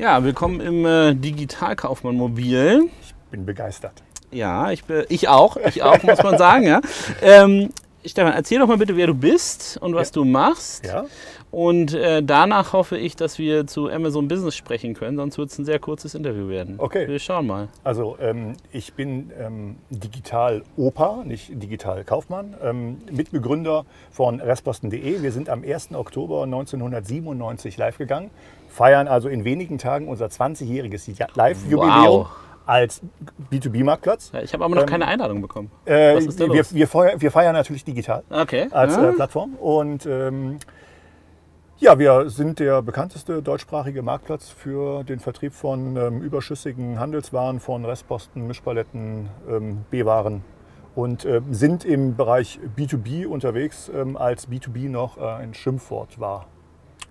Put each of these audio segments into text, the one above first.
Ja, willkommen im äh, Digitalkaufmann Mobil. Ich bin begeistert. Ja, ich, ich auch, ich auch, muss man sagen. Ja. Ähm, Stefan, erzähl doch mal bitte, wer du bist und was ja. du machst. Ja. Und äh, danach hoffe ich, dass wir zu Amazon Business sprechen können, sonst wird es ein sehr kurzes Interview werden. Okay. Wir schauen mal. Also ähm, ich bin ähm, Digital-Opa, nicht Digital-Kaufmann, ähm, Mitbegründer von Restposten.de. Wir sind am 1. Oktober 1997 live gegangen, feiern also in wenigen Tagen unser 20-jähriges Live-Jubiläum. Wow als B2B-Marktplatz. Ja, ich habe aber noch ähm, keine Einladung bekommen. Äh, Was ist da wir, los? Wir, feiern, wir, feiern natürlich digital okay. als äh, Plattform. Und ähm, ja, wir sind der bekannteste deutschsprachige Marktplatz für den Vertrieb von ähm, überschüssigen Handelswaren, von Restposten, Mischpaletten, ähm, B-Waren und äh, sind im Bereich B2B unterwegs, ähm, als B2B noch äh, ein Schimpfwort war.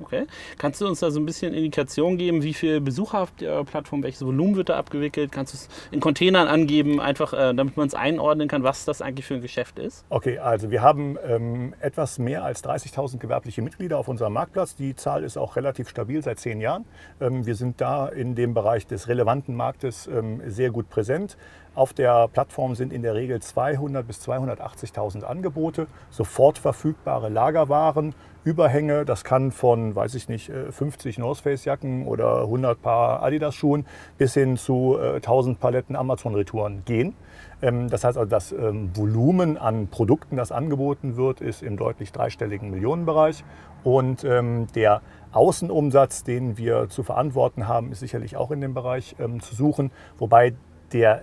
Okay. Kannst du uns da so ein bisschen Indikation geben, wie viele Besucher habt ihr Plattform, welches Volumen wird da abgewickelt? Kannst du es in Containern angeben, einfach äh, damit man es einordnen kann, was das eigentlich für ein Geschäft ist? Okay, also wir haben ähm, etwas mehr als 30.000 gewerbliche Mitglieder auf unserem Marktplatz. Die Zahl ist auch relativ stabil seit zehn Jahren. Ähm, wir sind da in dem Bereich des relevanten Marktes ähm, sehr gut präsent. Auf der Plattform sind in der Regel 200.000 bis 280.000 Angebote, sofort verfügbare Lagerwaren, Überhänge. Das kann von, weiß ich nicht, 50 äh, North Face Jacken oder 100 Paar Adidas Schuhen bis hin zu 1000 äh, Paletten Amazon Retouren gehen. Ähm, das heißt also, das ähm, Volumen an Produkten, das angeboten wird, ist im deutlich dreistelligen Millionenbereich. Und ähm, der Außenumsatz, den wir zu verantworten haben, ist sicherlich auch in dem Bereich zu suchen, wobei der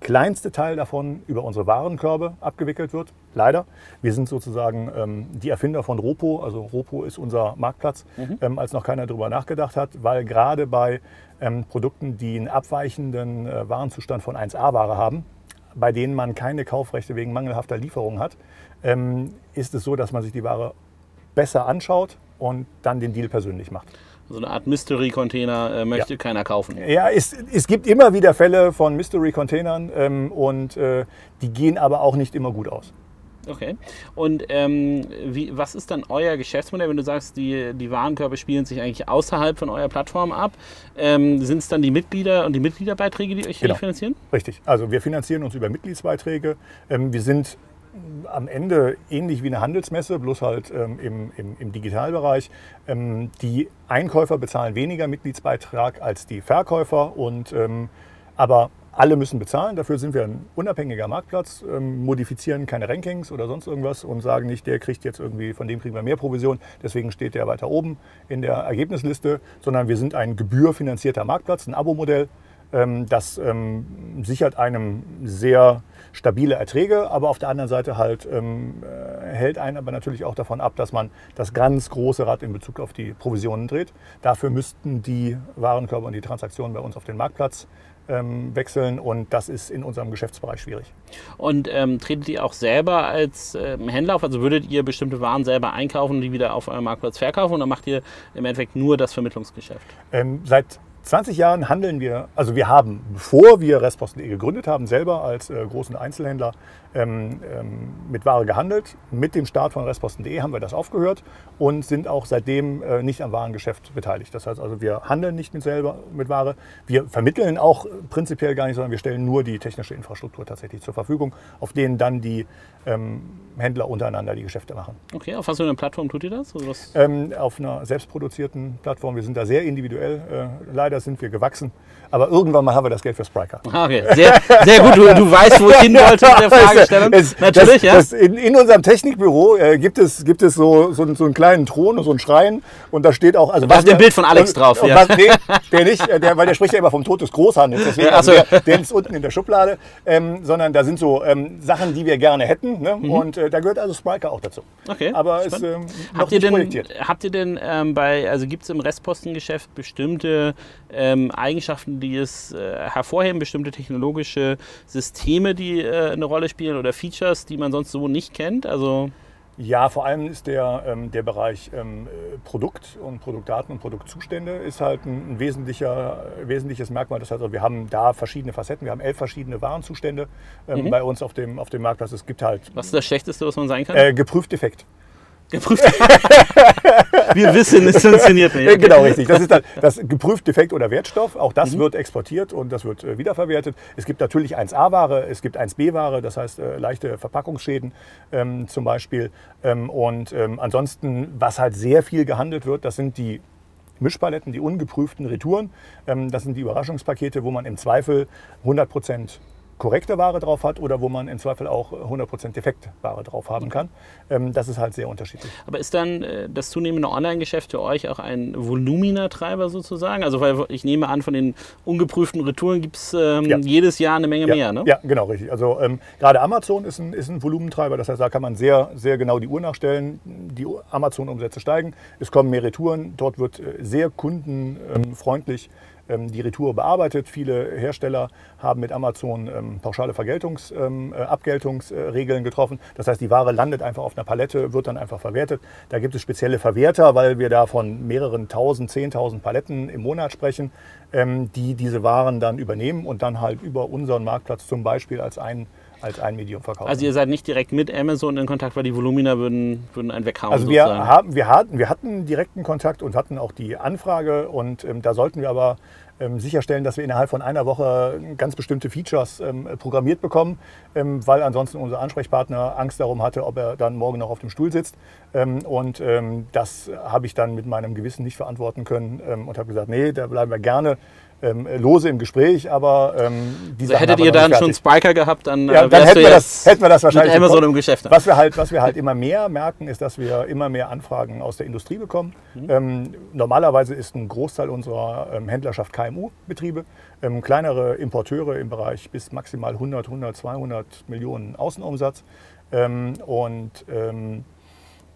kleinste Teil davon über unsere Warenkörbe abgewickelt wird. Leider. Wir sind sozusagen ähm, die Erfinder von Ropo. Also Ropo ist unser Marktplatz, mhm. ähm, als noch keiner darüber nachgedacht hat, weil gerade bei ähm, Produkten, die einen abweichenden äh, Warenzustand von 1A-Ware haben, bei denen man keine Kaufrechte wegen mangelhafter Lieferung hat, ähm, ist es so, dass man sich die Ware besser anschaut und dann den Deal persönlich macht so eine Art Mystery-Container äh, möchte ja. keiner kaufen. Ja, es, es gibt immer wieder Fälle von Mystery-Containern ähm, und äh, die gehen aber auch nicht immer gut aus. Okay. Und ähm, wie, was ist dann euer Geschäftsmodell, wenn du sagst, die, die Warenkörbe spielen sich eigentlich außerhalb von eurer Plattform ab? Ähm, Sind es dann die Mitglieder und die Mitgliederbeiträge, die euch genau. finanzieren? Richtig. Also wir finanzieren uns über Mitgliedsbeiträge. Ähm, wir sind am Ende ähnlich wie eine Handelsmesse, bloß halt ähm, im, im, im, Digitalbereich. Ähm, die Einkäufer bezahlen weniger Mitgliedsbeitrag als die Verkäufer, und, ähm, aber alle müssen bezahlen. Dafür sind wir ein unabhängiger Marktplatz, ähm, modifizieren keine Rankings oder sonst irgendwas und sagen nicht, der kriegt jetzt irgendwie, von dem kriegen wir mehr Provision, deswegen steht der weiter oben in der Ergebnisliste, sondern wir sind ein gebührfinanzierter Marktplatz, ein Abo-Modell. Ähm, das ähm, sichert einem sehr stabile Erträge, aber auf der anderen Seite halt ähm, äh, hält einen aber natürlich auch davon ab, dass man das ganz große Rad in Bezug auf die Provisionen dreht. Dafür müssten die Warenkörper und die Transaktionen bei uns auf den Marktplatz wechseln und das ist in unserem Geschäftsbereich schwierig. Und ähm, tretet ihr auch selber als ähm, Händler auf? Also würdet ihr bestimmte Waren selber einkaufen und die wieder auf eurem Marktplatz verkaufen oder macht ihr im Endeffekt nur das Vermittlungsgeschäft? Ähm, seit 20 Jahren handeln wir, also wir haben, bevor wir Restposten.de gegründet haben, selber als äh, großen Einzelhändler ähm, ähm, mit Ware gehandelt. Mit dem Start von Restposten.de haben wir das aufgehört und sind auch seitdem äh, nicht am Warengeschäft beteiligt. Das heißt also, wir handeln nicht mit selber mit Ware. Wir vermitteln auch prinzipiell gar nicht, sondern wir stellen nur die technische Infrastruktur tatsächlich zur Verfügung, auf denen dann die ähm, Händler untereinander die Geschäfte machen. Okay, auf was für einer Plattform tut ihr das? Ähm, auf einer selbstproduzierten Plattform. Wir sind da sehr individuell. Äh, leider sind wir gewachsen. Aber irgendwann mal haben wir das Geld für Spriker. Ah, okay, sehr, sehr gut. Du, du weißt, wo ich hin wollte mit der Fragestellung. Es, Natürlich, das, ja. Das in, in, unserem Technikbüro äh, gibt es, gibt es so, so, so, einen kleinen Thron, so einen Schrein. Und da steht auch. Also da ist ein Bild von Alex und, drauf. Und, ja. was, nee, der nicht, äh, der, weil der spricht ja immer vom Tod des Großhandels. Deswegen, also der, der ist unten in der Schublade. Ähm, sondern da sind so ähm, Sachen, die wir gerne hätten. Ne? Mhm. Und äh, da gehört also Spriker auch dazu. Okay. Aber es ähm, habt, ihr denn, habt ihr denn bei, also gibt es im Restpostengeschäft bestimmte ähm, Eigenschaften, die es äh, hervorheben, bestimmte technologische Systeme, die äh, eine Rolle spielen oder Features, die man sonst so nicht kennt? Also ja, vor allem ist der, ähm, der Bereich ähm, Produkt und Produktdaten und Produktzustände ist halt ein, ein wesentlicher, wesentliches Merkmal. Das heißt, also wir haben da verschiedene Facetten. Wir haben elf verschiedene Warenzustände ähm, mhm. bei uns auf dem, auf dem Marktplatz. Es gibt halt. Was ist das Schlechteste, was man sein kann? Äh, geprüft defekt. Geprüft. Wir wissen, es funktioniert nicht. Genau, richtig. Das ist dann das geprüft Defekt oder Wertstoff. Auch das mhm. wird exportiert und das wird äh, wiederverwertet. Es gibt natürlich 1A-Ware, es gibt 1B-Ware, das heißt äh, leichte Verpackungsschäden ähm, zum Beispiel. Ähm, und ähm, ansonsten, was halt sehr viel gehandelt wird, das sind die Mischpaletten, die ungeprüften Retouren. Ähm, das sind die Überraschungspakete, wo man im Zweifel 100 Prozent korrekte Ware drauf hat oder wo man im Zweifel auch 100% defekte Ware drauf haben kann. Ähm, das ist halt sehr unterschiedlich. Aber ist dann äh, das zunehmende Online-Geschäft für euch auch ein Volumina-Treiber sozusagen? Also weil ich nehme an, von den ungeprüften Retouren gibt es ähm, ja. jedes Jahr eine Menge ja. mehr, ne? Ja, genau, richtig. Also ähm, gerade Amazon ist ein, ist ein Volumentreiber, das heißt, da kann man sehr, sehr genau die Uhr nachstellen. Die Amazon-Umsätze steigen, es kommen mehr Retouren, dort wird äh, sehr kundenfreundlich ähm, die Retour bearbeitet. Viele Hersteller haben mit Amazon ähm, pauschale Vergeltungs-, ähm, äh, Abgeltungsregeln getroffen. Das heißt, die Ware landet einfach auf einer Palette, wird dann einfach verwertet. Da gibt es spezielle Verwerter, weil wir da von mehreren tausend, zehntausend Paletten im Monat sprechen, die diese Waren dann übernehmen und dann halt über unseren Marktplatz zum Beispiel als ein als ein Medium verkaufen. Also ihr seid nicht direkt mit Amazon in Kontakt, weil die Volumina würden, würden einen weghauen. Also wir, haben, wir, hatten, wir hatten direkten Kontakt und hatten auch die Anfrage und ähm, da sollten wir aber ähm, sicherstellen, dass wir innerhalb von einer Woche ganz bestimmte Features ähm, programmiert bekommen, ähm, weil ansonsten unser Ansprechpartner Angst darum hatte, ob er dann morgen noch auf dem Stuhl sitzt. Ähm, und das habe ich dann mit meinem Gewissen nicht verantworten können und habe gesagt, nee, da bleiben wir gerne ähm, lose im Gespräch, aber ähm, die also Hättet ihr dann schon Spiker gehabt, dann, ja, äh, dann hätten, wir das, hätten wir das wahrscheinlich mit Amazon im Geschäft. Was wir, halt, was wir halt immer mehr merken, ist, dass wir immer mehr Anfragen aus der Industrie bekommen. Mhm. Ähm, normalerweise ist ein Großteil unserer ähm, Händlerschaft KMU-Betriebe. Ähm, kleinere Importeure im Bereich bis maximal 100, 100, 200 Millionen Außenumsatz. Ähm, und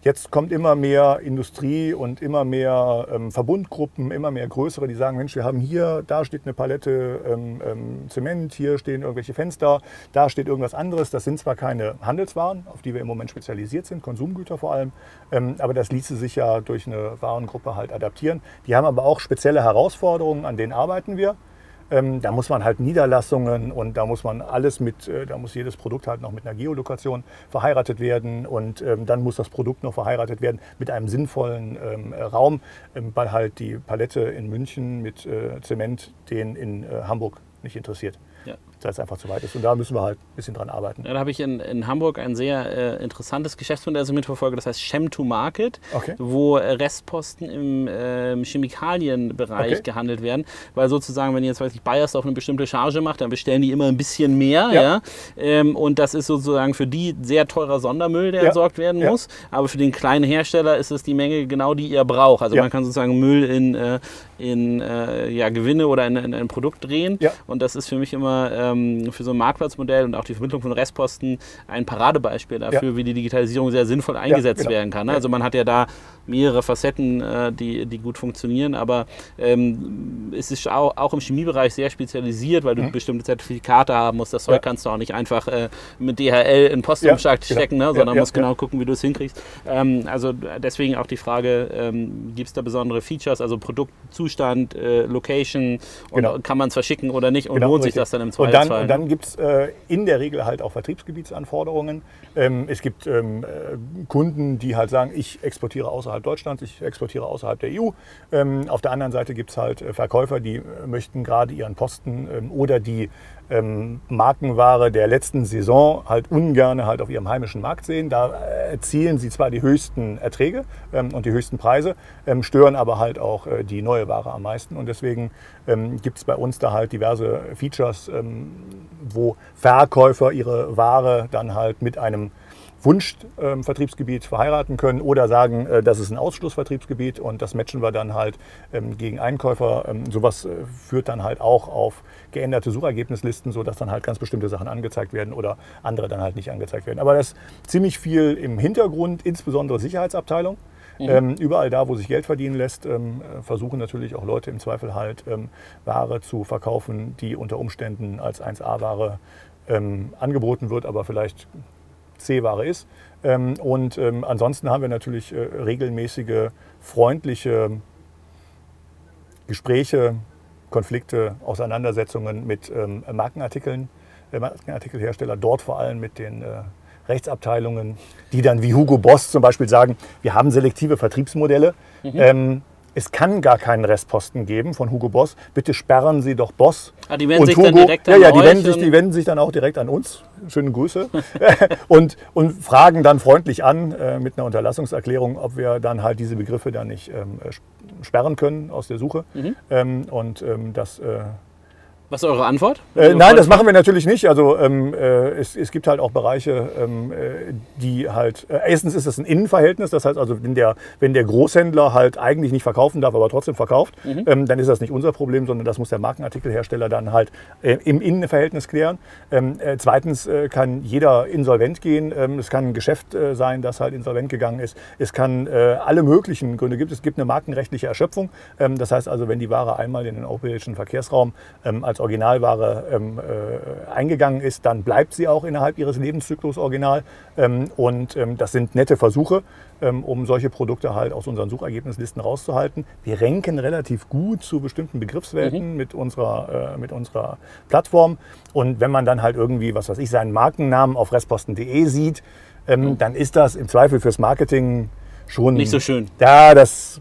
Jetzt kommt immer mehr Industrie und immer mehr ähm, Verbundgruppen, immer mehr größere, die sagen, Mensch, wir haben hier, da steht eine Palette ähm, ähm, Zement, hier stehen irgendwelche Fenster, da steht irgendwas anderes. Das sind zwar keine Handelswaren, auf die wir im Moment spezialisiert sind, Konsumgüter vor allem, ähm, aber das ließe sich ja durch eine Warengruppe halt adaptieren. Die haben aber auch spezielle Herausforderungen, an denen arbeiten wir. Ähm, da muss man halt Niederlassungen und da muss man alles mit, äh, da muss jedes Produkt halt noch mit einer Geolokation verheiratet werden und ähm, dann muss das Produkt noch verheiratet werden mit einem sinnvollen ähm, Raum, ähm, weil halt die Palette in München mit äh, Zement den in äh, Hamburg nicht interessiert. Da es einfach zu weit ist. Und da müssen wir halt ein bisschen dran arbeiten. Ja, da habe ich in, in Hamburg ein sehr äh, interessantes Geschäftsmodell also mitverfolgt, das heißt Shem to Market, okay. wo äh, Restposten im äh, Chemikalienbereich okay. gehandelt werden. Weil sozusagen, wenn jetzt, weiß ich, Bayersdorf eine bestimmte Charge macht, dann bestellen die immer ein bisschen mehr. Ja. ja? Ähm, und das ist sozusagen für die sehr teurer Sondermüll, der ja. entsorgt werden muss. Aber für den kleinen Hersteller ist es die Menge genau, die ihr braucht. Also man kann sozusagen Müll in, äh, in äh, ja, Gewinne oder in, in, ein Produkt drehen. Und das ist für mich immer ähm, für so ein Marktplatzmodell und auch die Vermittlung von Restposten ein Paradebeispiel dafür, ja. wie die Digitalisierung sehr sinnvoll eingesetzt genau. werden kann. Ne? Also man hat ja da mehrere Facetten, äh, die, die gut funktionieren, aber ähm, es ist auch, auch, im Chemiebereich sehr spezialisiert, weil du mhm. bestimmte Zertifikate haben musst. Das Zeug kannst du auch nicht einfach äh, mit DHL in Postumschlag genau. stecken, ne? sondern musst genau gucken, wie du es hinkriegst. Ähm, also deswegen auch die Frage, ähm, gibt es da besondere Features, also Produktzustand, äh, Location und genau. kann man es verschicken oder nicht und genau, lohnt richtig. sich das dann im Zweifel? dann, und dann gibt es äh, in der Regel halt auch Vertriebsgebietsanforderungen. Ähm, es gibt ähm, äh, Kunden, die halt sagen, ich exportiere außerhalb Deutschlands, ich exportiere außerhalb der EU. Ähm, auf der anderen Seite gibt es halt äh, Verkäufer, die äh, möchten gerade ihren Posten ähm, oder die ähm, Markenware der letzten Saison halt ungern halt auf ihrem heimischen Markt sehen. Da erzielen sie zwar die höchsten Erträge und die höchsten Preise, stören aber halt auch äh, die neue Ware am meisten. Und deswegen gibt es bei uns da halt diverse Features, wo Verkäufer ihre Ware dann halt mit einem Wunschvertriebsgebiet ähm, verheiraten können oder sagen, äh, das ist ein Ausschlussvertriebsgebiet und das matchen wir dann halt ähm, gegen Einkäufer. Ähm, sowas äh, führt dann halt auch auf geänderte Suchergebnislisten, sodass dann halt ganz bestimmte Sachen angezeigt werden oder andere dann halt nicht angezeigt werden. Aber das ist ziemlich viel im Hintergrund, insbesondere Sicherheitsabteilung. Mhm. Ähm, überall da, wo sich Geld verdienen lässt, ähm, versuchen natürlich auch Leute im Zweifel halt ähm, Ware zu verkaufen, die unter Umständen als 1A-Ware angeboten wird, aber vielleicht C-Ware ist. Ähm, und ähm, ansonsten haben wir natürlich äh, regelmäßige, freundliche Gespräche, Konflikte, Auseinandersetzungen mit ähm, Markenartikeln, äh, Markenartikelhersteller, dort vor allem mit den äh, Rechtsabteilungen, die dann wie Hugo Boss zum Beispiel sagen, wir haben selektive Vertriebsmodelle. Mhm. Ähm, es kann gar keinen Restposten geben von Hugo Boss. Bitte sperren Sie doch Boss. Ah, die wenden und sich Hugo. dann direkt an ja, ja, die wenden, sich, die wenden sich dann auch direkt an uns. Schöne Grüße. und, und fragen dann freundlich an äh, mit einer Unterlassungserklärung, ob wir dann halt diese Begriffe dann nicht ähm, sperren können aus der Suche. Mhm. Ähm, und ähm, das äh, was ist eure Antwort? Äh, nein, das machen wir natürlich nicht. Also ähm, äh, es, es, gibt halt auch Bereiche, ähm, äh, die halt, äh, erstens ist es ein Innenverhältnis, das heißt also, wenn der, wenn der Großhändler halt eigentlich nicht verkaufen darf, aber trotzdem verkauft, mhm. ähm, dann ist das nicht unser Problem, sondern das muss der Markenartikelhersteller dann halt äh, im Innenverhältnis klären. Ähm, äh, zweitens kann jeder insolvent gehen. Ähm, es kann ein Geschäft sein, das halt insolvent gegangen ist. Es kann alle möglichen Gründe gibt. Es gibt eine markenrechtliche Erschöpfung. Ähm, das heißt also, wenn die Ware einmal in den europäischen Verkehrsraum als Originalware ähm, äh, eingegangen ist, dann bleibt sie auch innerhalb ihres Lebenszyklus original. Ähm, und ähm, das sind nette Versuche, ähm, um solche Produkte halt aus unseren Suchergebnislisten rauszuhalten. Wir ranken relativ gut zu bestimmten Begriffswelten mhm. mit, unserer, äh, mit unserer Plattform. Und wenn man dann halt irgendwie, was weiß ich, seinen Markennamen auf restposten.de sieht, ähm, mhm. dann ist das im Zweifel fürs Marketing schon. Nicht so schön. Ja, das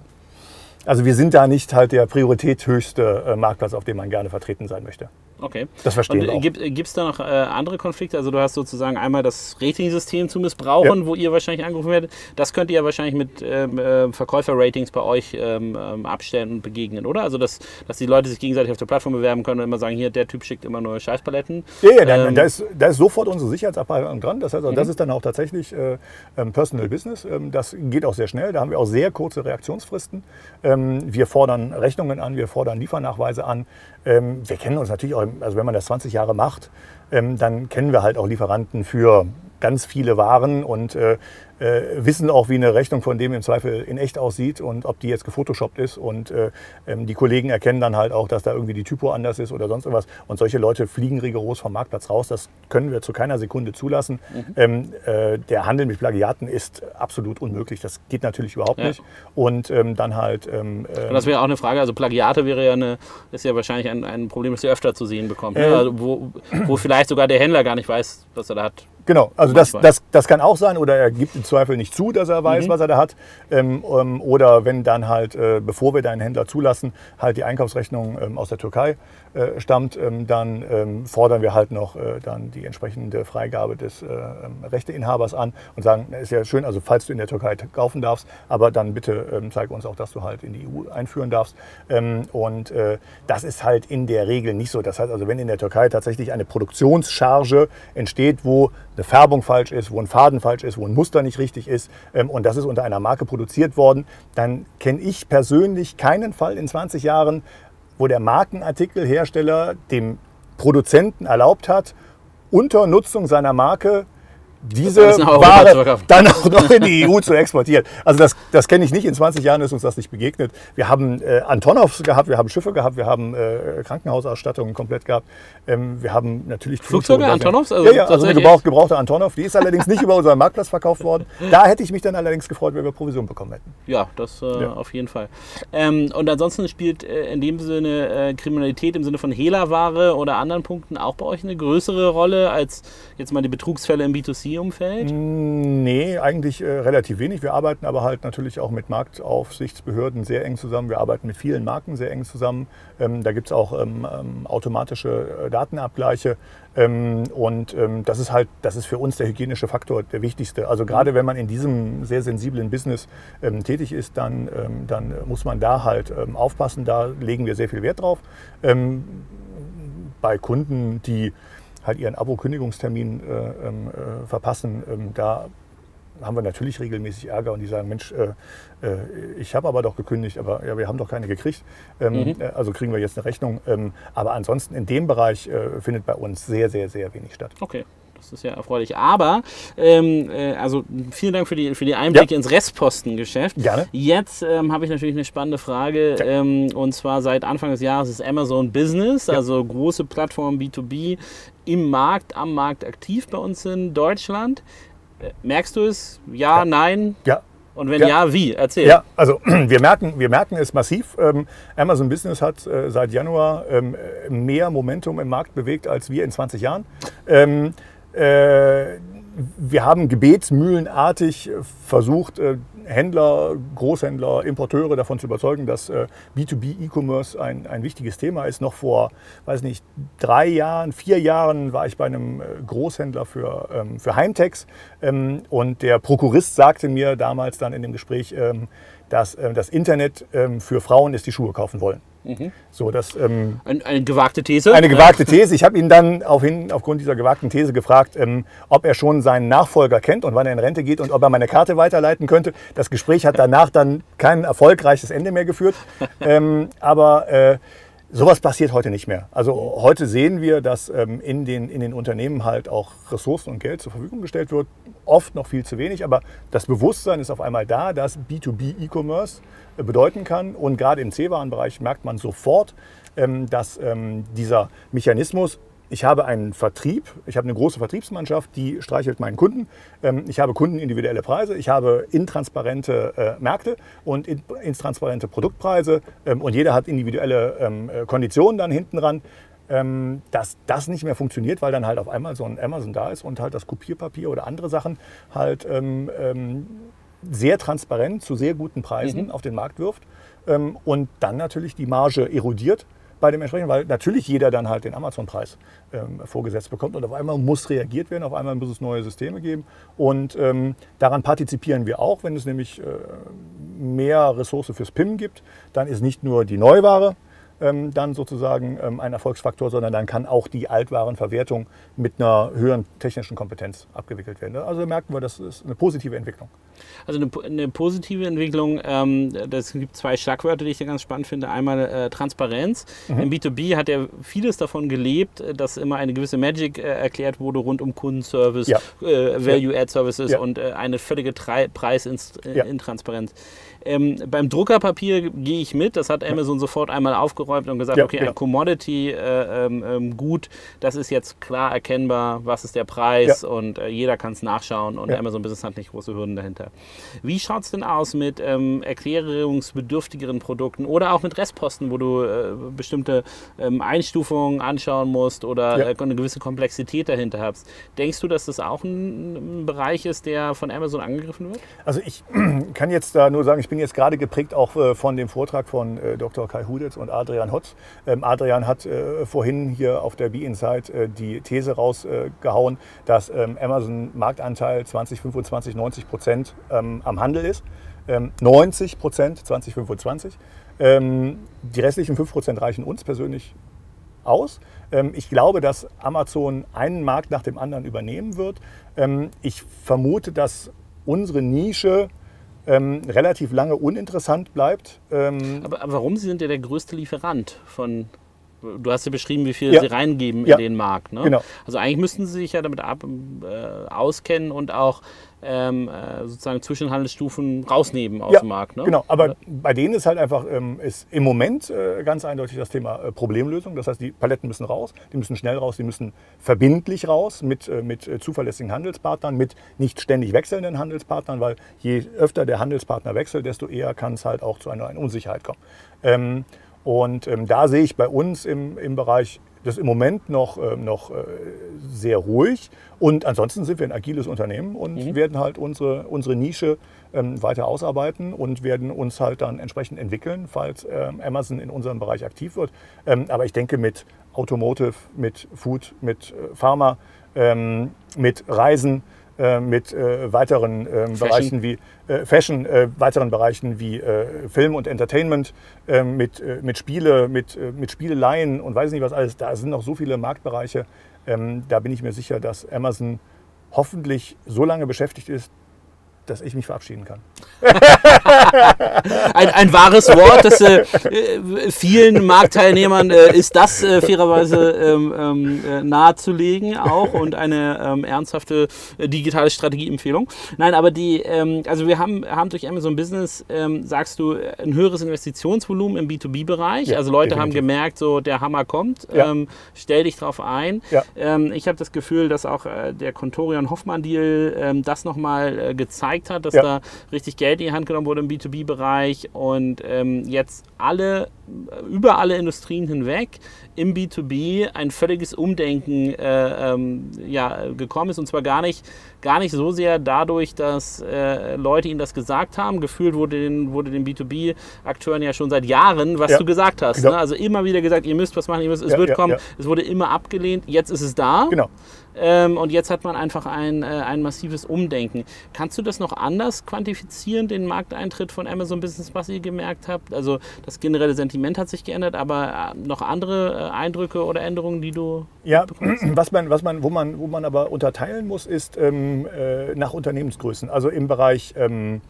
also wir sind da nicht halt der prioritäthöchste äh, Marktplatz, auf dem man gerne vertreten sein möchte. Okay. Das verstehen wir. Gibt es da noch äh, andere Konflikte? Also du hast sozusagen einmal das Rating-System zu missbrauchen, ja. wo ihr wahrscheinlich angerufen werdet. Das könnt ihr ja wahrscheinlich mit ähm, äh, Verkäufer-Ratings bei euch ähm, ähm, abstellen und begegnen, oder? Also dass, dass die Leute sich gegenseitig auf der Plattform bewerben können und immer sagen, hier, der Typ schickt immer neue Scheißpaletten. Ja, ja da, ähm, da, ist, da ist sofort unsere Sicherheitsabteilung dran. Das heißt, also, mhm. das ist dann auch tatsächlich äh, ähm, Personal Business. Ähm, das geht auch sehr schnell. Da haben wir auch sehr kurze Reaktionsfristen. wir fordern Rechnungen an, wir fordern Liefernachweise an. Wir kennen uns natürlich auch, also wenn man das 20 Jahre macht, ähm, dann kennen wir halt auch Lieferanten für ganz viele Waren und äh, wissen auch, wie eine Rechnung von dem im Zweifel in echt aussieht und ob die jetzt gefotoshoppt ist. Und äh, ähm, die Kollegen erkennen dann halt auch, dass da irgendwie die Typo anders ist oder sonst irgendwas. Und solche Leute fliegen rigoros vom Marktplatz raus. Das können wir zu keiner Sekunde zulassen. Mhm. Ähm, äh, der Handel mit Plagiaten ist absolut unmöglich. Das geht natürlich überhaupt ja. nicht. Und ähm, dann halt. Und das wäre auch eine Frage. Also Plagiate wäre ja eine, ist ja wahrscheinlich ein, ein Problem, das ihr öfter zu sehen bekommt. Ne? Also wo, wo vielleicht sogar der Händler gar nicht weiß, was er da hat. Genau, also das, das, das kann auch sein oder er gibt im Zweifel nicht zu, dass er weiß, mhm. was er da hat. Ähm, ähm, oder wenn dann halt, äh, bevor wir deinen Händler zulassen, halt die Einkaufsrechnung ähm, aus der Türkei äh, stammt, ähm, dann ähm, fordern wir halt noch äh, dann die entsprechende Freigabe des äh, ähm, Rechteinhabers an und sagen, ist ja schön, also falls du in der Türkei kaufen darfst, aber dann bitte zeig uns auch, dass du halt in die EU einführen darfst. und äh, das ist halt in der Regel nicht so. Das heißt also, wenn in der Türkei tatsächlich eine Produktionscharge entsteht, wo eine Färbung falsch ist, wo ein Faden falsch ist, wo ein Muster nicht richtig ist ähm, und das ist unter einer Marke produziert worden, dann kenne ich persönlich keinen Fall in 20 Jahren, wo der Markenartikelhersteller dem Produzenten erlaubt hat, unter Nutzung seiner Marke diese Ware dann auch noch in die EU zu exportieren. Also das, das kenne ich nicht. In 20 Jahren ist uns das nicht begegnet. Wir haben äh, Antonovs gehabt, wir haben Schiffe gehabt, wir haben äh, Krankenhausausstattungen komplett gehabt. Ähm, wir haben natürlich Flugzeuge, Antonovs? Also ja, ja, also eine gebrauch, gebrauchte Antonov. Die ist allerdings nicht über unseren Marktplatz verkauft worden. Da hätte ich mich dann allerdings gefreut, wenn wir Provision bekommen hätten. Ja, das äh, ja. auf jeden Fall. Ähm, und ansonsten spielt äh, in dem Sinne äh, Kriminalität im Sinne von Hehlerware oder anderen Punkten auch bei euch eine größere Rolle als jetzt mal die Betrugsfälle im B2C? Umfeld mm, Nee, eigentlich äh, relativ wenig. Wir arbeiten aber halt natürlich auch mit Marktaufsichtsbehörden sehr eng zusammen. Wir arbeiten mit vielen Marken sehr eng zusammen. Ähm, da gibt es auch ähm, ähm, automatische äh, Datenabgleiche. Ähm, und ähm, das ist halt, das ist für uns der hygienische Faktor der wichtigste. Also gerade mhm. wenn man in diesem sehr sensiblen Business ähm, tätig ist, dann, dann muss man da halt aufpassen. Da legen wir sehr viel Wert drauf. bei Kunden, die halt ihren Abo-Kündigungstermin äh, ähm, äh, verpassen, ähm, da haben wir natürlich regelmäßig Ärger und die sagen, Mensch, äh, äh, ich habe aber doch gekündigt, aber ja, wir haben doch keine gekriegt. Ähm, mhm. Äh, also kriegen wir jetzt eine Rechnung. Ähm, aber ansonsten in dem Bereich äh, findet bei uns sehr, sehr, sehr wenig statt. Okay. Das ist ja erfreulich. Aber, ähm, äh, also vielen Dank für die, für die Einblicke ja. ins Restpostengeschäft. Gerne. Jetzt ähm, habe ich natürlich eine spannende Frage. Ja. Ähm, und zwar seit Anfang des Jahres ist Amazon Business, ja. also große Plattform B2B, im Markt, am Markt aktiv bei uns in Deutschland. Äh, merkst du es? Ja, nein? Ja. Und wenn ja, ja, wie? Erzähl. Ja, also wir merken, wir merken es massiv. Ähm, Amazon Business hat äh, seit Januar ähm, mehr Momentum im Markt bewegt als wir in 20 Jahren. Äh, wir haben gebetsmühlenartig versucht, äh, Händler, Großhändler, Importeure davon zu überzeugen, dass äh, B2B-E-Commerce ein, ein wichtiges Thema ist. Noch vor, weiß nicht, drei Jahren, vier Jahren war ich bei einem äh, Großhändler für, ähm, für Heimtex ähm, und der Prokurist sagte mir damals dann in dem Gespräch, ähm, dass das Internet für Frauen ist, die Schuhe kaufen wollen. Mhm. So, das, ähm, eine, eine, gewagte These? Eine gewagte These. Ich habe ihn dann auf hin, aufgrund dieser gewagten These gefragt, ähm, ob er schon seinen Nachfolger kennt und wann er in Rente geht und ob er meine Karte weiterleiten könnte. Das Gespräch hat danach dann kein erfolgreiches Ende mehr geführt. ähm, aber äh, Sowas passiert heute nicht mehr. Also heute sehen wir, dass ähm, in, den, in den Unternehmen halt auch Ressourcen und Geld zur Verfügung gestellt wird. Oft noch viel zu wenig, aber das Bewusstsein ist auf einmal da, dass B2B E-Commerce äh, bedeuten kann. Und gerade im C-Warenbereich merkt man sofort, ähm, dass ähm, dieser Mechanismus ich habe einen Vertrieb, ich habe eine große Vertriebsmannschaft, die streichelt meinen Kunden. Ähm, ich habe kundenindividuelle Preise, ich habe intransparente äh, Märkte und intransparente Produktpreise ähm, und jeder hat individuelle ähm, äh, Konditionen dann hinten dran. Dass das nicht mehr funktioniert, weil dann halt auf einmal so ein Amazon da ist und halt das Kopierpapier oder andere Sachen halt sehr transparent zu sehr guten Preisen mhm. auf den Markt wirft und dann natürlich die Marge erodiert bei dem entsprechenden, weil natürlich jeder dann halt den Amazon-Preis ähm, vorgesetzt bekommt und auf einmal muss reagiert werden, auf einmal muss es neue Systeme geben und ähm, daran partizipieren wir auch, wenn es nämlich äh, mehr Ressource fürs PIM gibt, dann ist nicht nur die Neuware ähm, dann sozusagen ähm, ein Erfolgsfaktor, sondern dann kann auch die Altwarenverwertung mit einer höheren technischen Kompetenz abgewickelt werden. Also merken wir, das ist eine positive Entwicklung. Also eine, eine positive Entwicklung, ähm, das gibt zwei Schlagwörter, die ich ganz spannend finde. Einmal äh, Transparenz. Mhm. Im B2B hat ja vieles davon gelebt, äh, dass immer eine gewisse Magic äh, erklärt wurde rund um Kundenservice, ja. äh, Value-Add-Services ja. und äh, eine völlige Preisintransparenz. Äh, ähm, beim Druckerpapier gehe ich mit, das hat Amazon sofort einmal aufgeräumt und gesagt, ja, okay, ein Commodity äh, ähm, ähm, gut, das ist jetzt klar erkennbar, was ist der Preis und jeder kann es nachschauen und Amazon Business hat nicht große Hürden dahinter. Wie schaut es denn aus mit ähm, erklärungsbedürftigeren Produkten oder auch mit Restposten, wo du äh, bestimmte ähm, Einstufungen anschauen musst oder ja. äh, eine gewisse Komplexität dahinter hast? Denkst du, dass das auch ein, ein, Bereich ist, der von Amazon angegriffen wird? Also ich kann jetzt da nur sagen, ich bin jetzt gerade geprägt auch äh, von dem Vortrag von äh, Dr. Kai Huditz und Adrian Hotz. Ähm, Adrian hat äh, vorhin hier auf der B-Inside die These rausgehauen, dass ähm, Amazon Marktanteil 2025 90 Prozent ähm, am Handel ist. Ähm, 90 Prozent 2025. Ähm, die restlichen 5 Prozent reichen uns persönlich aus. Ich glaube, dass Amazon einen Markt nach dem anderen übernehmen wird. Ich vermute, dass unsere Nische ähm, relativ lange uninteressant bleibt. Ähm, aber, aber, warum? Sie sind ja der größte Lieferant von Du hast ja beschrieben, wie viel ja. sie reingeben ja. in den Markt. Ne? Genau. Also eigentlich müssten sie sich ja damit ab, äh, auskennen und auch ähm, äh, sozusagen Zwischenhandelsstufen rausnehmen aus ja, dem Markt. Ne? Genau, aber bei denen ist halt einfach ähm, ist im Moment äh, ganz eindeutig das Thema äh, Problemlösung. Das heißt, die Paletten müssen raus, die müssen schnell raus, die müssen verbindlich raus mit, äh, mit äh, zuverlässigen Handelspartnern, mit nicht ständig wechselnden Handelspartnern, weil je öfter der Handelspartner wechselt, desto eher kann es halt auch zu einer, einer Unsicherheit kommen. Ähm, und ähm, da sehe ich bei uns im, im Bereich das im Moment noch, äh, noch äh, sehr ruhig. Und ansonsten sind wir ein agiles Unternehmen und mhm. werden halt unsere, unsere Nische ähm, weiter ausarbeiten und werden uns halt dann entsprechend entwickeln, falls ähm, Amazon in unserem Bereich aktiv wird. Ähm, aber ich denke mit Automotive, mit Food, mit äh, Pharma, ähm, mit Reisen, mit äh, weiteren äh, Bereichen wie äh, Fashion, äh, weiteren Bereichen wie äh, Film und Entertainment, mit, mit Spiele, mit, mit Spieleleien und weiß nicht was alles. Da sind noch so viele Marktbereiche. Ähm, da bin ich mir sicher, dass Amazon hoffentlich so lange beschäftigt ist, dass ich mich verabschieden kann. ein, ein wahres Wort, das äh, vielen Marktteilnehmern äh, ist das äh, fairerweise ähm, ähm äh, nahezulegen auch und eine ähm, ernsthafte äh, digitale Strategieempfehlung. Nein, aber die, ähm, also wir haben, haben durch Amazon Business, ähm, sagst du, ein höheres Investitionsvolumen im B2B-Bereich. Ja, also Leute definitiv. haben gemerkt, so der Hammer kommt, ja. Ähm, stell dich drauf ein. Ja. ich habe das Gefühl, dass auch äh, der Contorion Hoffmann-Deal das nochmal gezeigt gezeigt hat, dass ja. da richtig Geld in die Hand genommen wurde im B2B-Bereich und ähm, jetzt alle, über alle Industrien hinweg im B2B ein völliges Umdenken äh, ähm, ja, gekommen ist und zwar gar nicht gar nicht so sehr dadurch, dass äh, Leute ihnen das gesagt haben. Gefühlt wurde den, wurde den B2B-Akteuren ja schon seit Jahren, was Ja. du gesagt hast. Genau. Ne? Also immer wieder gesagt, ihr müsst was machen, ihr müsst, es Ja, wird ja, kommen. Es wurde immer abgelehnt. Jetzt ist es da. Genau. Ähm, und jetzt hat man einfach ein, äh, ein massives Umdenken. Kannst du das noch anders quantifizieren, den Markteintritt von Amazon Business, was ihr gemerkt habt? Also das generelle Sentiment hat sich geändert, aber äh, noch andere Eindrücke oder Änderungen, die du... Ja, was man, was man, wo, man, wo man aber unterteilen muss, ist ähm, äh, nach Unternehmensgrößen. Also im Bereich ähm,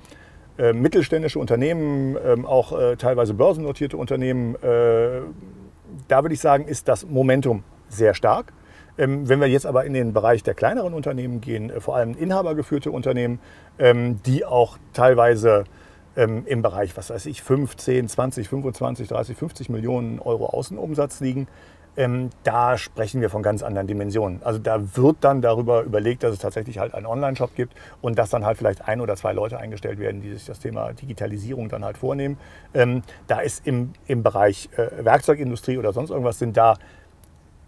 äh, mittelständische Unternehmen, ähm, auch äh, teilweise börsennotierte Unternehmen, äh, da würde ich sagen, ist das Momentum sehr stark. Ähm, wenn wir jetzt aber in den Bereich der kleineren Unternehmen gehen, äh, vor allem inhabergeführte Unternehmen, ähm, die auch teilweise ähm, im Bereich, was weiß ich, 5, 10, 20, 25, 30, 50 Millionen Euro Außenumsatz liegen, ähm, da sprechen wir von ganz anderen Dimensionen. Also da wird dann darüber überlegt, dass es tatsächlich halt einen Online-Shop gibt und dass dann halt vielleicht ein oder zwei Leute eingestellt werden, die sich das Thema Digitalisierung dann halt vornehmen. Ähm, da ist im, im Bereich äh, Werkzeugindustrie oder sonst irgendwas sind da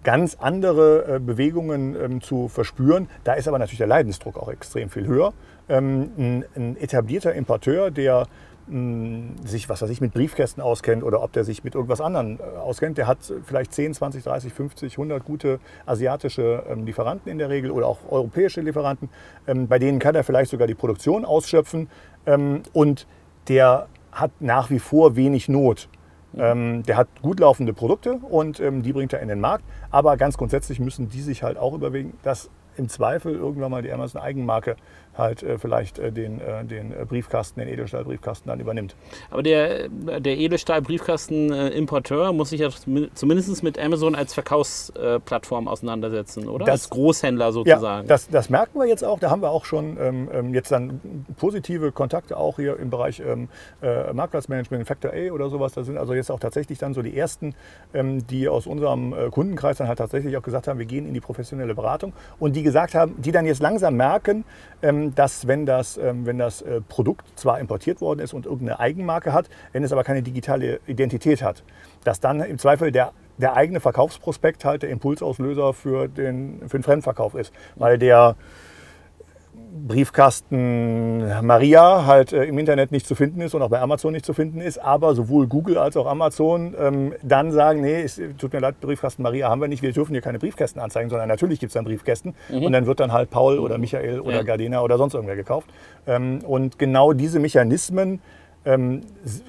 ganz andere äh, Bewegungen ähm, zu verspüren. Da ist aber natürlich der Leidensdruck auch extrem viel höher. Ähm, ein, ein etablierter Importeur, der mh, sich, was weiß ich, mit Briefkästen auskennt oder ob der sich mit irgendwas anderem äh, auskennt, der hat vielleicht 10, 20, 30, 50, 100 gute asiatische ähm, Lieferanten in der Regel oder auch europäische Lieferanten. Bei denen kann er vielleicht sogar die Produktion ausschöpfen und der hat nach wie vor wenig Not. Ähm, der hat gut laufende Produkte und ähm, die bringt er in den Markt. Aber ganz grundsätzlich müssen die sich halt auch überlegen, dass im Zweifel irgendwann mal die Amazon Eigenmarke halt äh, vielleicht äh, den, äh, den äh, Briefkasten, den Edelstahlbriefkasten dann übernimmt. Aber der, der Edelstahl-Briefkasten-Importeur muss sich ja zumindest mit Amazon als Verkaufsplattform auseinandersetzen, oder? Das- als Großhändler sozusagen. Ja, das, das merken wir jetzt auch. Da haben wir auch schon ähm, ähm, jetzt dann positive Kontakte auch hier im Bereich ähm, äh, Marktplatzmanagement, Factor A oder sowas. Da sind also jetzt auch tatsächlich dann so die ersten, ähm, die aus unserem äh, Kundenkreis dann halt tatsächlich auch gesagt haben, wir gehen in die professionelle Beratung und die gesagt haben, die dann jetzt langsam merken, ähm, dass wenn das, ähm, wenn das äh, Produkt zwar importiert worden ist und irgendeine Eigenmarke hat, wenn es aber keine digitale Identität hat, dass dann im Zweifel der der eigene Verkaufsprospekt halt der Impulsauslöser für den, für den Fremdverkauf ist. Weil der Briefkasten Maria halt äh, im Internet nicht zu finden ist und auch bei Amazon nicht zu finden ist, aber sowohl Google als auch Amazon ähm, dann sagen, nee, es tut mir leid, Briefkasten Maria haben wir nicht, wir dürfen hier keine Briefkästen anzeigen, sondern natürlich gibt es dann Briefkästen und dann wird dann halt Paul oder Michael oder Ja. Gardena oder sonst irgendwer gekauft. Ähm, und genau diese Mechanismen ähm,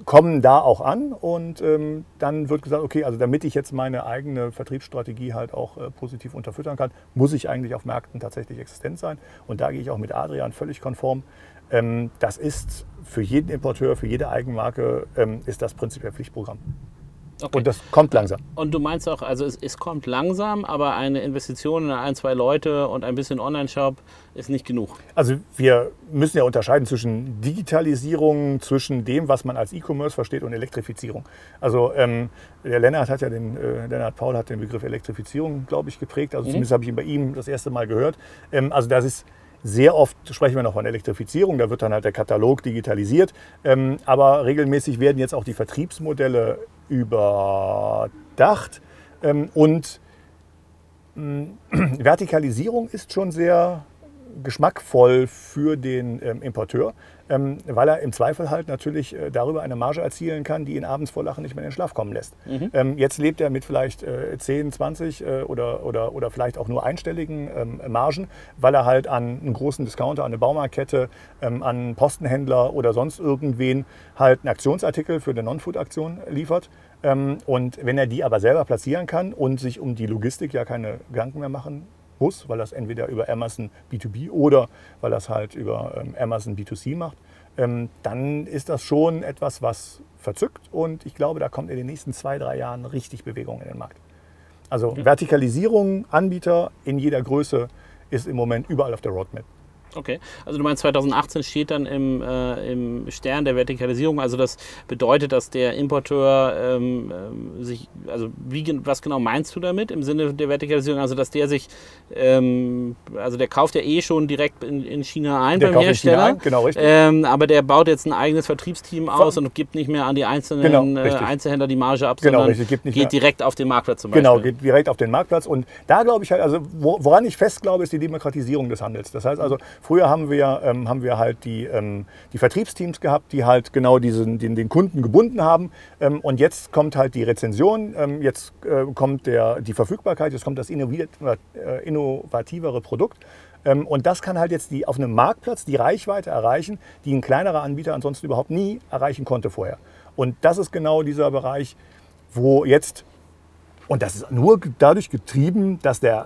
kommen da auch an und ähm, dann wird gesagt, okay, also damit ich jetzt meine eigene Vertriebsstrategie halt auch äh, positiv unterfüttern kann, muss ich eigentlich auf Märkten tatsächlich existent sein. Und da gehe ich auch mit Adrian völlig konform. Ähm, das ist für jeden Importeur, für jede Eigenmarke, ähm, ist das prinzipiell Pflichtprogramm. Okay. Und das kommt langsam. Und du meinst auch, also es, es kommt langsam, aber eine Investition in ein, zwei Leute und ein bisschen Online-Shop ist nicht genug. Also wir müssen ja unterscheiden zwischen Digitalisierung, zwischen dem, was man als E-Commerce versteht und Elektrifizierung. Also ähm, der Lennart hat ja den, äh, Lennart Paul hat den Begriff Elektrifizierung, glaube ich, geprägt. Also zumindest habe ich ihn bei ihm das erste Mal gehört. Ähm, also das ist sehr oft sprechen wir noch von Elektrifizierung, da wird dann halt der Katalog digitalisiert. Ähm, aber regelmäßig werden jetzt auch die Vertriebsmodelle überdacht. Ähm, und mh, Vertikalisierung ist schon sehr geschmackvoll für den ähm, Importeur, ähm, weil er im Zweifel halt natürlich äh, darüber eine Marge erzielen kann, die ihn abends vor Lachen nicht mehr in den Schlaf kommen lässt. Ähm, jetzt lebt er mit vielleicht äh, 10, 20 äh, oder, oder, oder vielleicht auch nur einstelligen ähm, Margen, weil er halt an einen großen Discounter, an eine Baumarktkette, ähm, an einen Postenhändler oder sonst irgendwen halt einen Aktionsartikel für eine Non-Food-Aktion liefert. Ähm, und wenn er die aber selber platzieren kann und sich um die Logistik ja keine Gedanken mehr machen muss, weil das entweder über Amazon B2B oder weil das halt über ähm, Amazon B2C macht, ähm, dann ist das schon etwas, was verzückt. Und ich glaube, da kommt in den nächsten zwei, drei Jahren richtig Bewegung in den Markt. Also Vertikalisierung, Anbieter in jeder Größe ist im Moment überall auf der Roadmap. Okay, also du meinst 2018 steht dann im, äh, im Stern der Vertikalisierung, also das bedeutet, dass der Importeur ähm, ähm, sich, also wie, was genau meinst du damit im Sinne der Vertikalisierung, also dass der sich, ähm, also der kauft ja eh schon direkt in, in China ein Der beim Hersteller, ein, genau, richtig. Ähm, aber der baut jetzt ein eigenes Vertriebsteam aus und gibt nicht mehr an die einzelnen Genau, äh. Einzelhändler die Marge ab, Genau, sondern richtig, gibt nicht geht mehr- direkt auf den Marktplatz zum Beispiel. Genau, geht direkt auf den Marktplatz. Und da glaube ich halt, also wo- woran ich fest glaube, ist die Demokratisierung des Handels. Das heißt also, Früher haben wir, ähm, haben wir halt die, ähm, die Vertriebsteams gehabt, die halt genau diesen, den, den Kunden gebunden haben. Ähm, und jetzt kommt halt die Rezension, ähm, jetzt äh, kommt der, die Verfügbarkeit, jetzt kommt das äh, innovativere Produkt. Ähm, und das kann halt jetzt die, auf einem Marktplatz die Reichweite erreichen, die ein kleinerer Anbieter ansonsten überhaupt nie erreichen konnte vorher. Und das ist genau dieser Bereich, wo jetzt, und das ist nur dadurch getrieben, dass der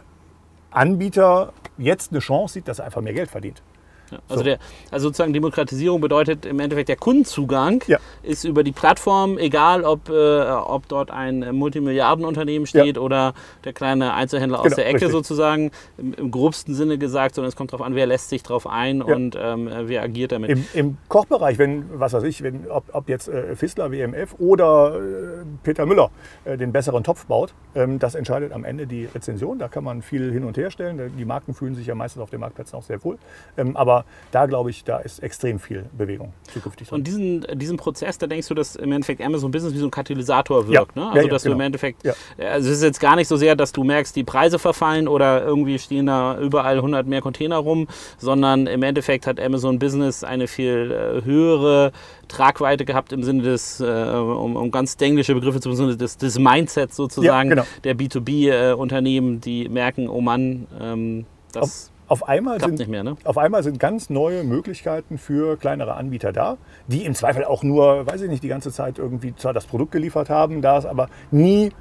Anbieter jetzt eine Chance sieht, dass er einfach mehr Geld verdient. Ja, also, so. der, also sozusagen Demokratisierung bedeutet im Endeffekt der Kundenzugang ja. ist über die Plattform, egal ob, äh, ob dort ein Multimilliardenunternehmen steht ja. oder der kleine Einzelhändler aus genau, der Ecke richtig. sozusagen, im, im, grobsten Sinne gesagt, sondern es kommt darauf an, wer lässt sich darauf ein und ähm, wer agiert damit. Im, Im, Kochbereich, wenn, was weiß ich, wenn, ob, ob jetzt äh, Fissler, WMF oder äh, Peter Müller äh, den besseren Topf baut, ähm, das entscheidet am Ende die Rezension. Da kann man viel hin und her stellen. Die Marken fühlen sich ja meistens auf den Marktplätzen auch sehr wohl. Ähm, aber da glaube ich, da ist extrem viel Bewegung zukünftig. Drin. Und diesen, diesen Prozess, da denkst du, dass im Endeffekt Amazon Business wie so ein Katalysator wirkt. Ja. Ne? Also, ja, ja, dass genau. du im Endeffekt, also es ist jetzt gar nicht so sehr, dass du merkst, die Preise verfallen oder irgendwie stehen da überall 100 mehr Container rum, sondern im Endeffekt hat Amazon Business eine viel äh, höhere Tragweite gehabt im Sinne des, äh, um, um, ganz englische Begriffe zu benutzen, des, des Mindsets sozusagen genau. der B2B-Unternehmen, äh, die merken, oh Mann, ähm, das auf einmal, sind, mehr, ne? auf einmal sind ganz neue Möglichkeiten für kleinere Anbieter da, die im Zweifel auch nur, weiß ich nicht, die ganze Zeit irgendwie zwar das Produkt geliefert haben, da es aber nie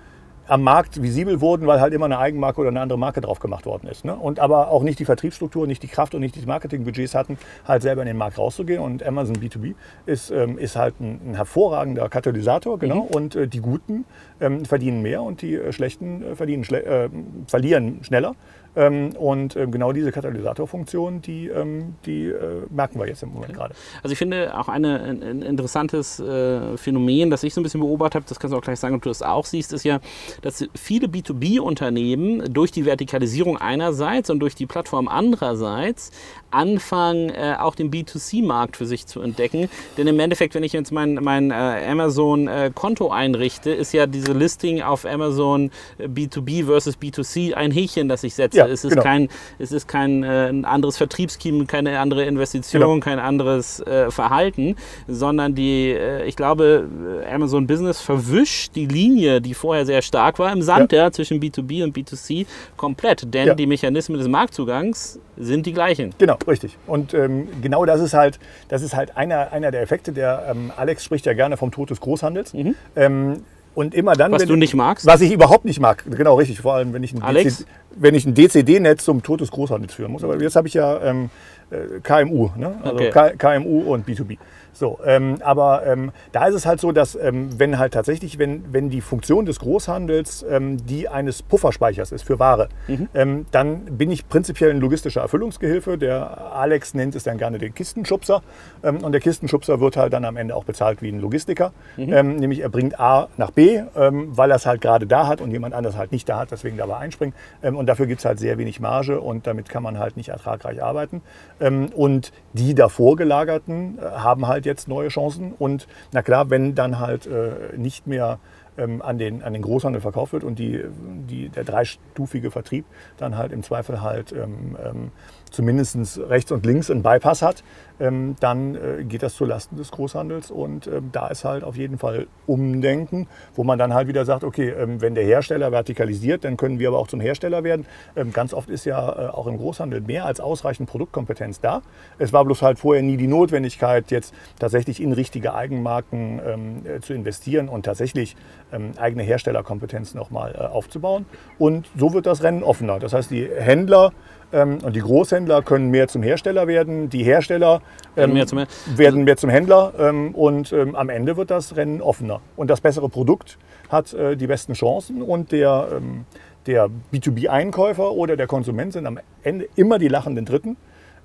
am Markt visibel wurden, weil halt immer eine Eigenmarke oder eine andere Marke drauf gemacht worden ist. Ne? Und aber auch nicht die Vertriebsstruktur, nicht die Kraft und nicht die Marketingbudgets hatten, halt selber in den Markt rauszugehen. Und Amazon B2B ist, ähm, ist halt ein, ein, hervorragender Katalysator, genau. Mhm. Und äh, die Guten ähm, verdienen mehr und die äh, Schlechten äh, verdienen schle äh, verlieren schneller. Ähm, und ähm, genau diese Katalysatorfunktion, die, ähm, die äh, merken wir jetzt im Moment okay. gerade. Also ich finde auch eine, ein, interessantes äh, Phänomen, das ich so ein bisschen beobachtet habe, das kannst du auch gleich sagen, ob du das auch siehst, ist ja, dass viele B2B-Unternehmen durch die Vertikalisierung einerseits und durch die Plattform andererseits anfangen, äh, auch den B2C-Markt für sich zu entdecken. Denn im Endeffekt, wenn ich jetzt mein, mein äh, Amazon-Konto einrichte, ist ja diese Listing auf Amazon B2B versus B2C ein Häkchen, das ich setze. Ja, es ist genau. kein, es ist kein äh, anderes Vertriebsscheme, keine andere Investition, genau. kein anderes äh, Verhalten, sondern die, äh, ich glaube, Amazon Business verwischt die Linie, die vorher sehr stark war, im Sand ja. ja zwischen B2B und B2C komplett. Denn ja. die Mechanismen des Marktzugangs sind die gleichen. Genau, richtig. Und ähm, genau das ist halt, das ist halt einer, einer der Effekte, der ähm, Alex spricht ja gerne vom Tod des Großhandels. Mhm. Ähm, und immer dann, was du nicht magst? Was ich überhaupt nicht mag. Genau, richtig. Vor allem, wenn ich ein, DC, wenn ich ein DCD-Netz zum Tod des Großhandels führen muss. Aber jetzt habe ich ja ähm, äh, KMU, ne? also okay. KMU und B2B. So, ähm, aber ähm, da ist es halt so, dass ähm, wenn halt tatsächlich, wenn, wenn die Funktion des Großhandels ähm, die eines Pufferspeichers ist für Ware, mhm. Ähm, dann bin ich prinzipiell ein logistischer Erfüllungsgehilfe. Der Alex nennt es dann gerne den Kistenschubser. Ähm, und der Kistenschubser wird halt dann am Ende auch bezahlt wie ein Logistiker. Mhm. nämlich er bringt A nach B, weil er es halt gerade da hat und jemand anders halt nicht da hat, deswegen dabei einspringt. und dafür gibt es halt sehr wenig Marge und damit kann man halt nicht ertragreich arbeiten. und die davor gelagerten äh, haben halt jetzt neue Chancen. Und na klar, wenn dann halt äh, nicht mehr ähm, an, den, an den Großhandel verkauft wird und die, die, der dreistufige Vertrieb dann halt im Zweifel halt ähm, ähm, zumindest rechts und links einen Bypass hat, ähm, dann äh, geht das zulasten des Großhandels und ähm, da ist halt auf jeden Fall Umdenken, wo man dann halt wieder sagt, okay, ähm, wenn der Hersteller vertikalisiert, dann können wir aber auch zum Hersteller werden. Ähm, ganz oft ist ja äh, auch im Großhandel mehr als ausreichend Produktkompetenz da. Es war bloß halt vorher nie die Notwendigkeit, jetzt tatsächlich in richtige Eigenmarken ähm, äh, zu investieren und tatsächlich ähm, eigene Herstellerkompetenz nochmal äh, aufzubauen. Und so wird das Rennen offener. Das heißt, die Händler und die Großhändler können mehr zum Hersteller werden, die Hersteller ähm, mehr zum, werden mehr zum Händler ähm, und ähm, am Ende wird das Rennen offener. Und das bessere Produkt hat äh, die besten Chancen und der, ähm, der B2B-Einkäufer oder der Konsument sind am Ende immer die lachenden Dritten,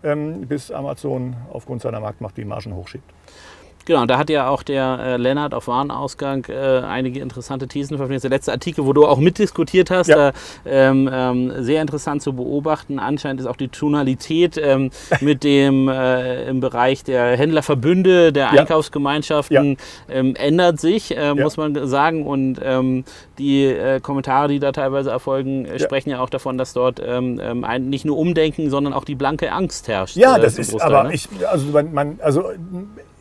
ähm, bis Amazon aufgrund seiner Marktmacht die Margen hochschiebt. Genau, da hat ja auch der äh, Lennart auf Warenausgang äh, einige interessante Thesen veröffentlicht. Der letzte Artikel, wo du auch mitdiskutiert hast, ja. äh, ähm, ähm, sehr interessant zu beobachten. Anscheinend ist auch die Tonalität ähm, mit dem äh, im Bereich der Händlerverbünde, der ja. Einkaufsgemeinschaften ja. Ähm, ändert sich, äh, muss man sagen. Und ähm, die äh, Kommentare, die da teilweise erfolgen, sprechen ja auch davon, dass dort ein, nicht nur Umdenken, sondern auch die blanke Angst herrscht. Ja, das ist aber ne? ich, also man, also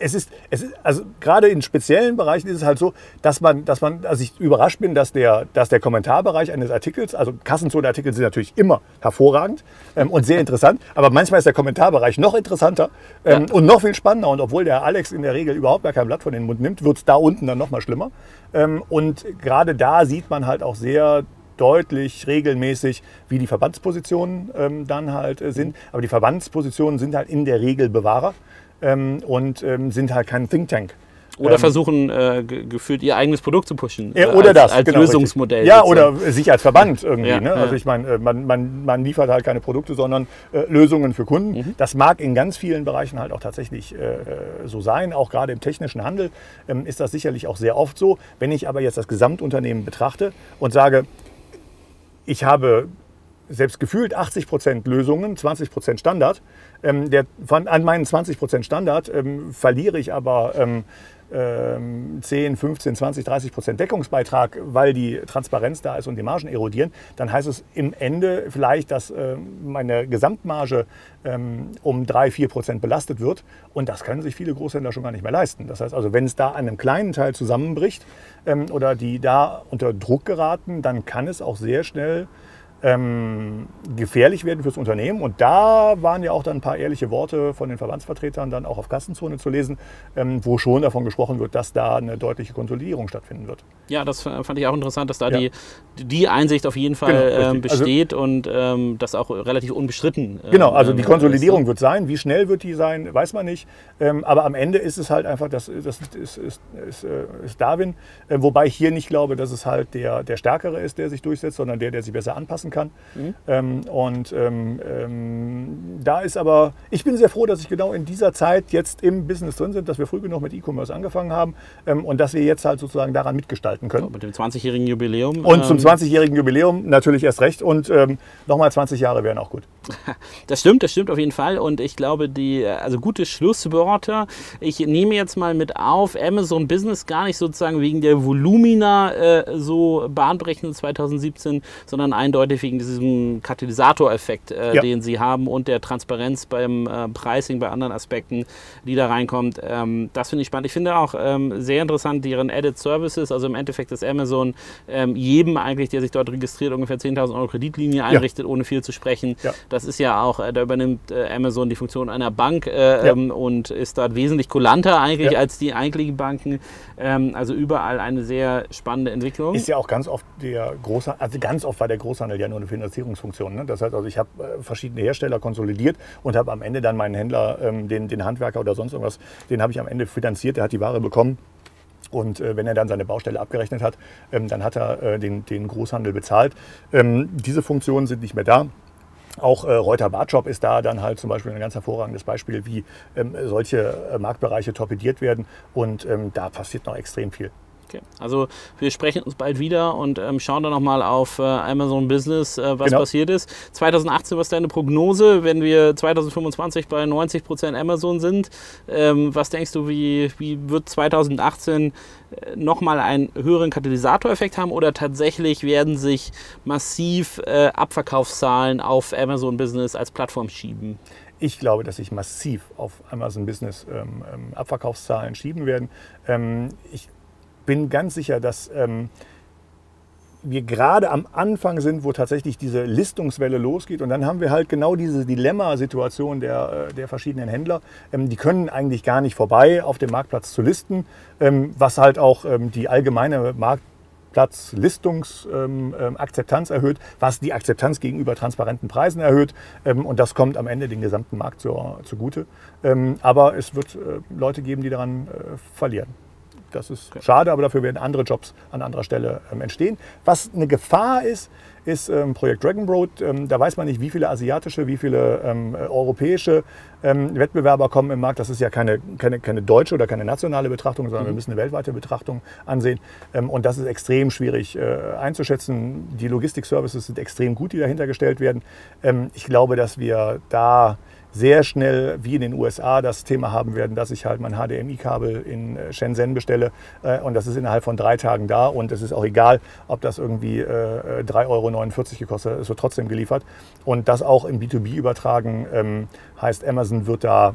es ist, es ist, also gerade in speziellen Bereichen ist es halt so, dass man, dass man, also ich überrascht bin, dass der, dass der Kommentarbereich eines Artikels, also Kassenzone-Artikel sind natürlich immer hervorragend ähm, und sehr interessant, aber manchmal ist der Kommentarbereich noch interessanter ähm, ja. und noch viel spannender. Und obwohl der Alex in der Regel überhaupt gar kein Blatt von den Mund nimmt, wird es da unten dann noch mal schlimmer. Ähm, und gerade da sieht man halt auch sehr deutlich regelmäßig, wie die Verbandspositionen ähm, dann halt äh, sind. Aber die Verbandspositionen sind halt in der Regel Bewahrer ähm, und ähm, sind halt kein Think Tank. Oder ähm, versuchen äh, gefühlt ihr eigenes Produkt zu pushen. Ja, oder als, das. Als genau, Lösungsmodell. Ja, sozusagen. oder sich als Verband irgendwie. Ja, ne? Also ich meine, äh, man, man, man liefert halt keine Produkte, sondern äh, Lösungen für Kunden. Mhm. Das mag in ganz vielen Bereichen halt auch tatsächlich äh, so sein. Auch gerade im technischen Handel ähm, ist das sicherlich auch sehr oft so. Wenn ich aber jetzt das Gesamtunternehmen betrachte und sage, ich habe selbst gefühlt 80 Prozent Lösungen, 20 Prozent Standard. Ähm, der, von, an meinen 20 Prozent Standard ähm, verliere ich aber ähm, 10, 15, 20, 30 Prozent Deckungsbeitrag, weil die Transparenz da ist und die Margen erodieren, dann heißt es im Ende vielleicht, dass äh, meine Gesamtmarge ähm, um 3, 4 Prozent belastet wird. Und das können sich viele Großhändler schon gar nicht mehr leisten. Das heißt also, wenn es da an einem kleinen Teil zusammenbricht ähm, oder die da unter Druck geraten, dann kann es auch sehr schnell ähm, gefährlich werden fürs Unternehmen. Und da waren ja auch dann ein paar ehrliche Worte von den Verbandsvertretern dann auch auf Kassenzone zu lesen, ähm, wo schon davon gesprochen wird, dass da eine deutliche Konsolidierung stattfinden wird. Ja, das fand ich auch interessant, dass da ja. die, die Einsicht auf jeden Fall genau, ähm, also besteht also, und ähm, das auch relativ unbestritten. Genau, also die Konsolidierung ist, wird sein. Wie schnell wird die sein, weiß man nicht. Ähm, aber am Ende ist es halt einfach, das, das ist, ist, ist, äh, ist Darwin. Wobei ich hier nicht glaube, dass es halt der, der Stärkere ist, der sich durchsetzt, sondern der, der sich besser anpassen kann. Mhm. Ähm, und ähm, ähm, da ist aber, ich bin sehr froh, dass ich genau in dieser Zeit jetzt im Business drin sind, dass wir früh genug mit E-Commerce angefangen haben ähm, und dass wir jetzt halt sozusagen daran mitgestalten können. Ja, mit dem 20-jährigen Jubiläum. Und zum 20-jährigen ähm, Jubiläum natürlich erst recht und nochmal 20 Jahre wären auch gut. Das stimmt, das stimmt auf jeden Fall und ich glaube, die, also gute Schlusswörter. Ich nehme jetzt mal mit auf, Amazon Business gar nicht sozusagen wegen der Volumina äh, so bahnbrechend 2017, sondern eindeutig wegen diesem Katalysatoreffekt, äh, ja. den sie haben und der Transparenz beim äh, Pricing, bei anderen Aspekten, die da reinkommt. Ähm, das finde ich spannend. Ich finde auch ähm, sehr interessant deren Added Services, also im Endeffekt ist Amazon ähm, jedem eigentlich, der sich dort registriert, ungefähr 10.000 Euro Kreditlinie einrichtet, ja. ohne viel zu sprechen. Ja. Das ist ja auch, äh, da übernimmt äh, Amazon die Funktion einer Bank äh, ähm, und ist dort wesentlich kulanter eigentlich als die eigentlichen Banken. Ähm, also überall eine sehr spannende Entwicklung. Ist ja auch ganz oft der Großhandel, also ganz oft war der Großhandel ja nur eine Finanzierungsfunktion. Ne? Das heißt also, ich habe äh, verschiedene Hersteller konsolidiert und habe am Ende dann meinen Händler, ähm, den, den Handwerker oder sonst irgendwas, den habe ich am Ende finanziert, der hat die Ware bekommen. Und äh, wenn er dann seine Baustelle abgerechnet hat, ähm, dann hat er äh, den, den Großhandel bezahlt. Ähm, diese Funktionen sind nicht mehr da. Auch äh, Reuter Bartshop ist da dann halt zum Beispiel ein ganz hervorragendes Beispiel, wie ähm, solche äh, Marktbereiche torpediert werden. Und ähm, da passiert noch extrem viel. Okay. Also wir sprechen uns bald wieder und ähm, schauen dann nochmal auf äh, Amazon Business, äh, was genau. passiert ist. 2018, was ist deine Prognose, wenn wir 2025 bei 90 Prozent Amazon sind? Ähm, was denkst du, wie, wie wird 2018 äh, nochmal einen höheren Katalysatoreffekt haben oder tatsächlich werden sich massiv äh, Abverkaufszahlen auf Amazon Business als Plattform schieben? Ich glaube, dass sich massiv auf Amazon Business ähm, ähm Abverkaufszahlen schieben werden. Ähm, ich bin ganz sicher, dass ähm, wir gerade am Anfang sind, wo tatsächlich diese Listungswelle losgeht. Und dann haben wir halt genau diese Dilemmasituation der, äh, der verschiedenen Händler. Ähm, die können eigentlich gar nicht vorbei, auf dem Marktplatz zu listen, ähm, was halt auch ähm, die allgemeine Marktplatzlistungsakzeptanz ähm, ähm, erhöht, was die Akzeptanz gegenüber transparenten Preisen erhöht. Ähm, und das kommt am Ende den gesamten Markt zu, zugute. aber es wird äh, Leute geben, die daran äh, verlieren. Das ist okay. schade, aber dafür werden andere Jobs an anderer Stelle ähm, entstehen. Was eine Gefahr ist, ist ähm, Projekt Dragonboat. Ähm, da weiß man nicht, wie viele asiatische, wie viele ähm, europäische ähm, Wettbewerber kommen im Markt. Das ist ja keine, keine, keine deutsche oder keine nationale Betrachtung, sondern mhm. wir müssen eine weltweite Betrachtung ansehen. Ähm, und das ist extrem schwierig äh, einzuschätzen. Die Logistik-Services sind extrem gut, die dahinter gestellt werden. Ähm, ich glaube, dass wir da sehr schnell, wie in den USA, das Thema haben werden, dass ich halt mein HDMI-Kabel in äh, Shenzhen bestelle äh, und das ist innerhalb von drei Tagen da und es ist auch egal, ob das irgendwie äh, 3,49 Euro gekostet hat, es wird trotzdem geliefert. Und das auch im B2B übertragen ähm, heißt, Amazon wird da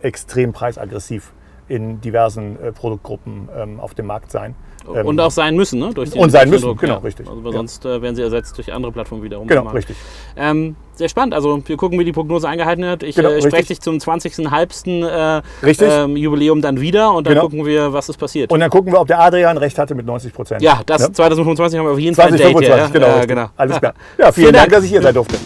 extrem preisaggressiv in diversen äh, Produktgruppen ähm, auf dem Markt sein. Ähm, und auch sein müssen, ne? Durch und sein müssen, genau, ja. richtig. Also, sonst äh, werden sie ersetzt durch andere Plattformen wiederum. Genau, richtig. Ähm, sehr spannend. Also wir gucken, wie die Prognose eingehalten wird. Ich genau, äh, spreche dich zum 20. halbsten äh, ähm, Jubiläum dann wieder und dann genau. gucken wir, was ist passiert. Und dann gucken wir, ob der Adrian recht hatte mit 90 Prozent. Ja, das ja? 2025 haben wir auf jeden 2025, Fall ein Date. Ja? Genau, genau. Alles klar. Ja, vielen, vielen Dank, Dank, dass ich hier sein durfte.